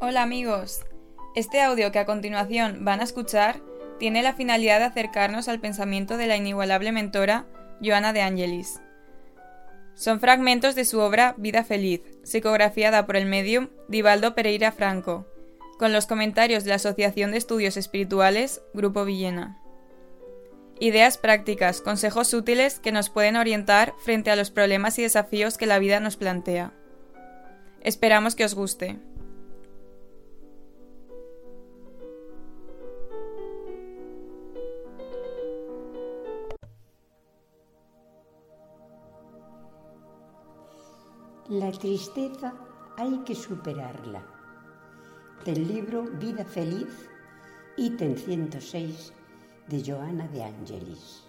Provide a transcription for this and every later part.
Hola amigos, este audio que a continuación van a escuchar tiene la finalidad de acercarnos al pensamiento de la inigualable mentora Joana de Angelis. Son fragmentos de su obra Vida Feliz, psicografiada por el medium Divaldo Pereira Franco, con los comentarios de la Asociación de Estudios Espirituales Grupo Villena. Ideas prácticas, consejos útiles que nos pueden orientar frente a los problemas y desafíos que la vida nos plantea. Esperamos que os guste. La tristeza hay que superarla. Del libro Vida Feliz, ítem 106 de Joana de Angelis.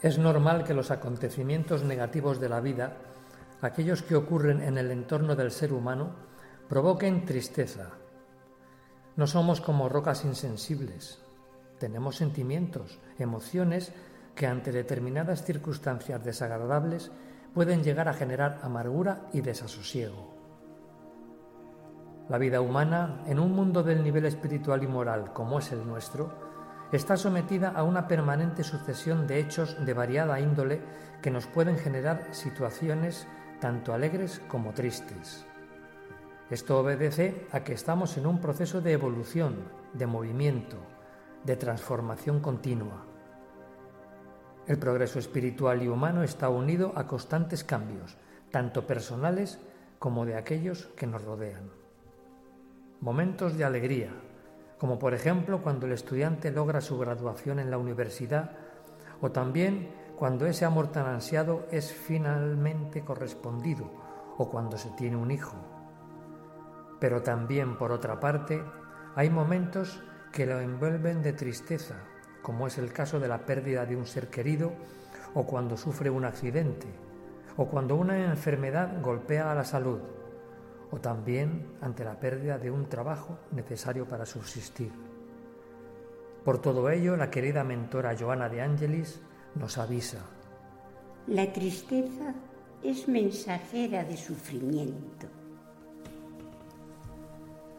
Es normal que los acontecimientos negativos de la vida, aquellos que ocurren en el entorno del ser humano, provoquen tristeza. No somos como rocas insensibles. Tenemos sentimientos, emociones que ante determinadas circunstancias desagradables pueden llegar a generar amargura y desasosiego. La vida humana, en un mundo del nivel espiritual y moral como es el nuestro, está sometida a una permanente sucesión de hechos de variada índole que nos pueden generar situaciones tanto alegres como tristes. Esto obedece a que estamos en un proceso de evolución, de movimiento, de transformación continua. El progreso espiritual y humano está unido a constantes cambios, tanto personales como de aquellos que nos rodean. Momentos de alegría, como por ejemplo cuando el estudiante logra su graduación en la universidad o también cuando ese amor tan ansiado es finalmente correspondido o cuando se tiene un hijo. Pero también, por otra parte, hay momentos que lo envuelven de tristeza, como es el caso de la pérdida de un ser querido o cuando sufre un accidente, o cuando una enfermedad golpea a la salud, o también ante la pérdida de un trabajo necesario para subsistir. Por todo ello, la querida mentora Joana de Angelis nos avisa. La tristeza es mensajera de sufrimiento.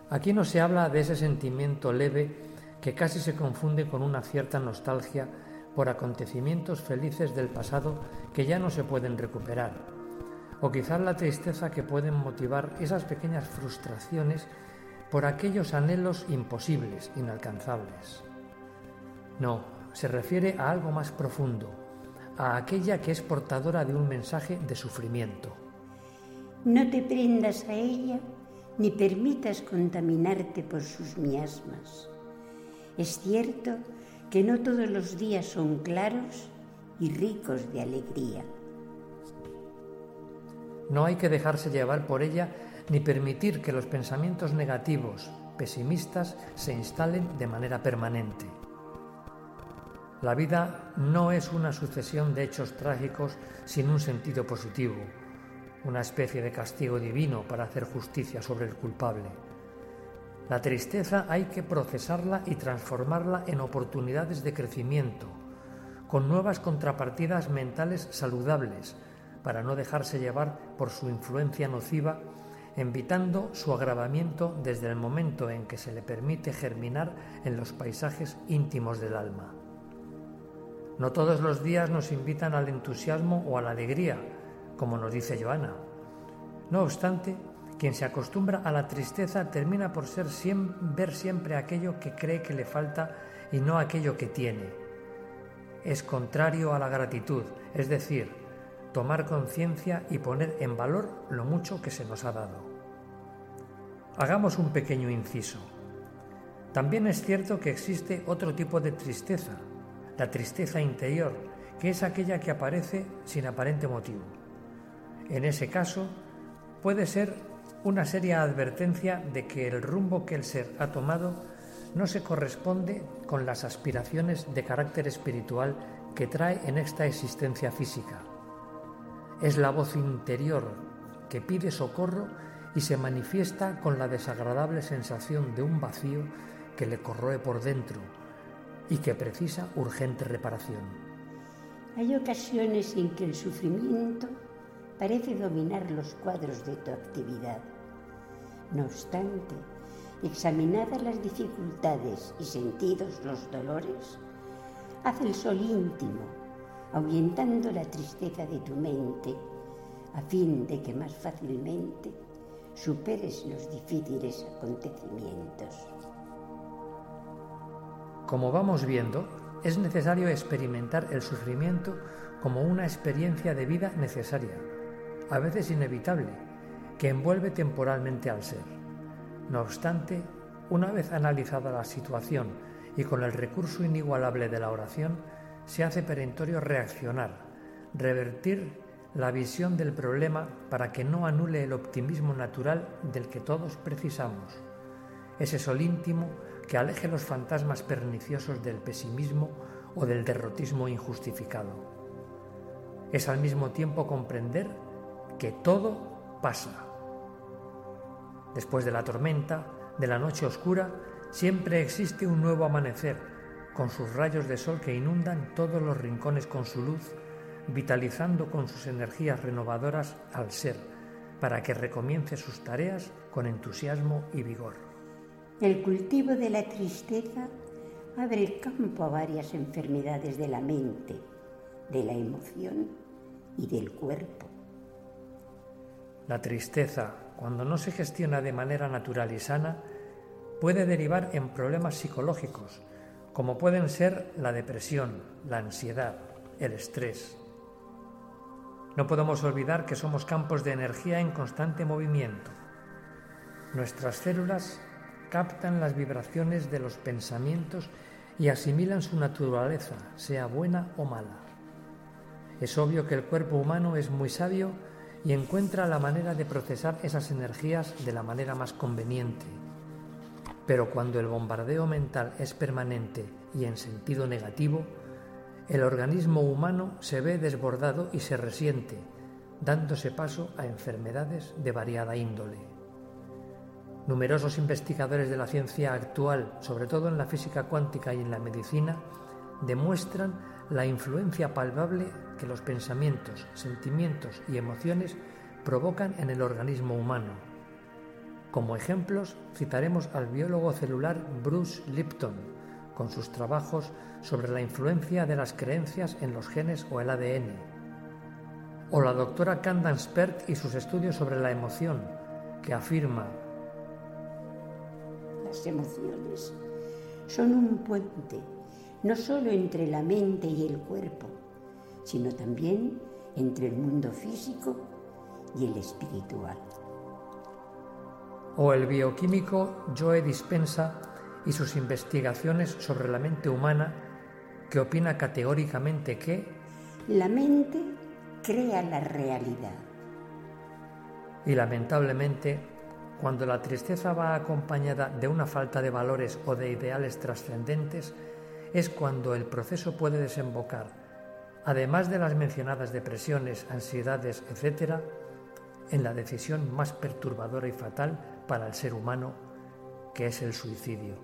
Aquí no se habla de ese sentimiento leve que casi se confunde con una cierta nostalgia por acontecimientos felices del pasado que ya no se pueden recuperar, o quizás la tristeza que pueden motivar esas pequeñas frustraciones por aquellos anhelos imposibles, inalcanzables. No, se refiere a algo más profundo, a aquella que es portadora de un mensaje de sufrimiento. No te prendas a ella ni permitas contaminarte por sus miasmas. Es cierto que no todos los días son claros y ricos de alegría. No hay que dejarse llevar por ella ni permitir que los pensamientos negativos, pesimistas, se instalen de manera permanente. La vida no es una sucesión de hechos trágicos sin un sentido positivo, una especie de castigo divino para hacer justicia sobre el culpable. La tristeza hay que procesarla y transformarla en oportunidades de crecimiento, con nuevas contrapartidas mentales saludables, para no dejarse llevar por su influencia nociva, evitando su agravamiento desde el momento en que se le permite germinar en los paisajes íntimos del alma. No todos los días nos invitan al entusiasmo o a la alegría, como nos dice Joana. No obstante, quien se acostumbra a la tristeza termina por ser ver siempre aquello que cree que le falta y no aquello que tiene. Es contrario a la gratitud, es decir, tomar conciencia y poner en valor lo mucho que se nos ha dado. Hagamos un pequeño inciso. También es cierto que existe otro tipo de tristeza, la tristeza interior, que es aquella que aparece sin aparente motivo. En ese caso, puede ser una seria advertencia de que el rumbo que el ser ha tomado no se corresponde con las aspiraciones de carácter espiritual que trae en esta existencia física. Es la voz interior que pide socorro y se manifiesta con la desagradable sensación de un vacío que le corroe por dentro y que precisa urgente reparación. Hay ocasiones en que el sufrimiento parece dominar los cuadros de tu actividad. No obstante, examinadas las dificultades y sentidos los dolores, haz el sol íntimo, ahuyentando la tristeza de tu mente, a fin de que más fácilmente superes los difíciles acontecimientos. Como vamos viendo, es necesario experimentar el sufrimiento como una experiencia de vida necesaria, a veces inevitable, que envuelve temporalmente al ser. No obstante, una vez analizada la situación y con el recurso inigualable de la oración, se hace perentorio reaccionar, revertir la visión del problema para que no anule el optimismo natural del que todos precisamos, ese sol íntimo que aleje los fantasmas perniciosos del pesimismo o del derrotismo injustificado. Es al mismo tiempo comprender que todo pasa. Después de la tormenta, de la noche oscura, siempre existe un nuevo amanecer, con sus rayos de sol que inundan todos los rincones con su luz, vitalizando con sus energías renovadoras al ser, para que recomience sus tareas con entusiasmo y vigor. El cultivo de la tristeza abre el campo a varias enfermedades de la mente, de la emoción y del cuerpo. La tristeza, cuando no se gestiona de manera natural y sana, puede derivar en problemas psicológicos, como pueden ser la depresión, la ansiedad, el estrés. No podemos olvidar que somos campos de energía en constante movimiento. Nuestras células captan las vibraciones de los pensamientos y asimilan su naturaleza, sea buena o mala. Es obvio que el cuerpo humano es muy sabio y encuentra la manera de procesar esas energías de la manera más conveniente. Pero cuando el bombardeo mental es permanente y en sentido negativo, el organismo humano se ve desbordado y se resiente, dándose paso a enfermedades de variada índole. Numerosos investigadores de la ciencia actual, sobre todo en la física cuántica y en la medicina, demuestran la influencia palpable que los pensamientos, sentimientos y emociones provocan en el organismo humano. Como ejemplos citaremos al biólogo celular Bruce Lipton, con sus trabajos sobre la influencia de las creencias en los genes o el ADN, o la doctora Candace Pert y sus estudios sobre la emoción, que afirma Las emociones son un puente no solo entre la mente y el cuerpo, sino también entre el mundo físico y el espiritual. O el bioquímico Joe Dispensa y sus investigaciones sobre la mente humana, que opina categóricamente que la mente crea la realidad. Y lamentablemente, cuando la tristeza va acompañada de una falta de valores o de ideales trascendentes, es cuando el proceso puede desembocar, además de las mencionadas depresiones, ansiedades, etc., en la decisión más perturbadora y fatal para el ser humano, que es el suicidio.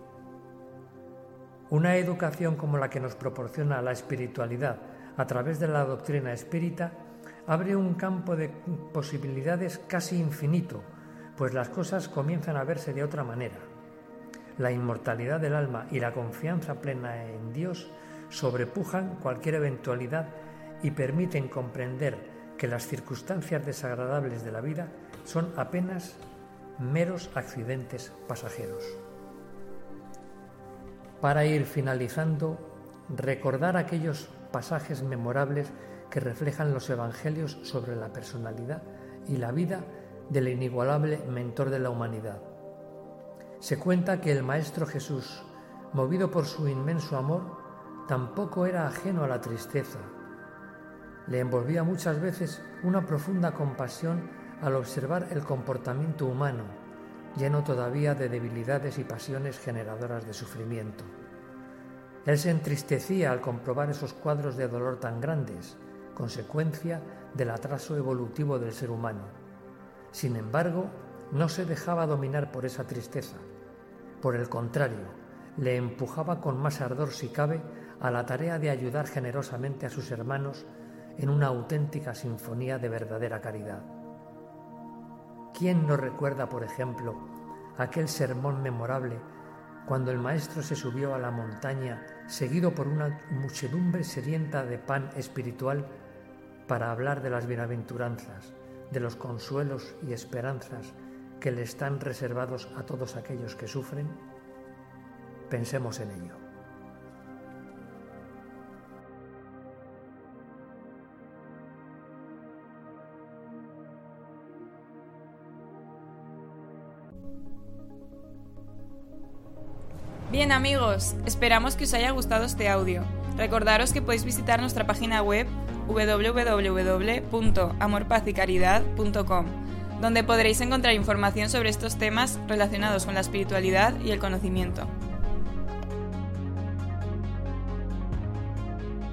Una educación como la que nos proporciona la espiritualidad a través de la doctrina espírita abre un campo de posibilidades casi infinito, pues las cosas comienzan a verse de otra manera la inmortalidad del alma y la confianza plena en Dios sobrepujan cualquier eventualidad y permiten comprender que las circunstancias desagradables de la vida son apenas meros accidentes pasajeros. Para ir finalizando, recordar aquellos pasajes memorables que reflejan los evangelios sobre la personalidad y la vida del inigualable mentor de la humanidad, se cuenta que el Maestro Jesús, movido por su inmenso amor, tampoco era ajeno a la tristeza. Le envolvía muchas veces una profunda compasión al observar el comportamiento humano, lleno todavía de debilidades y pasiones generadoras de sufrimiento. Él se entristecía al comprobar esos cuadros de dolor tan grandes, consecuencia del atraso evolutivo del ser humano. Sin embargo, no se dejaba dominar por esa tristeza. Por el contrario, le empujaba con más ardor si cabe a la tarea de ayudar generosamente a sus hermanos en una auténtica sinfonía de verdadera caridad. ¿Quién no recuerda, por ejemplo, aquel sermón memorable cuando el Maestro se subió a la montaña seguido por una muchedumbre sedienta de pan espiritual para hablar de las bienaventuranzas, de los consuelos y esperanzas que le están reservados a todos aquellos que sufren? Pensemos en ello. Bien amigos, esperamos que os haya gustado este audio. Recordaros que podéis visitar nuestra página web www.amorpazycaridad.com, donde podréis encontrar información sobre estos temas relacionados con la espiritualidad y el conocimiento.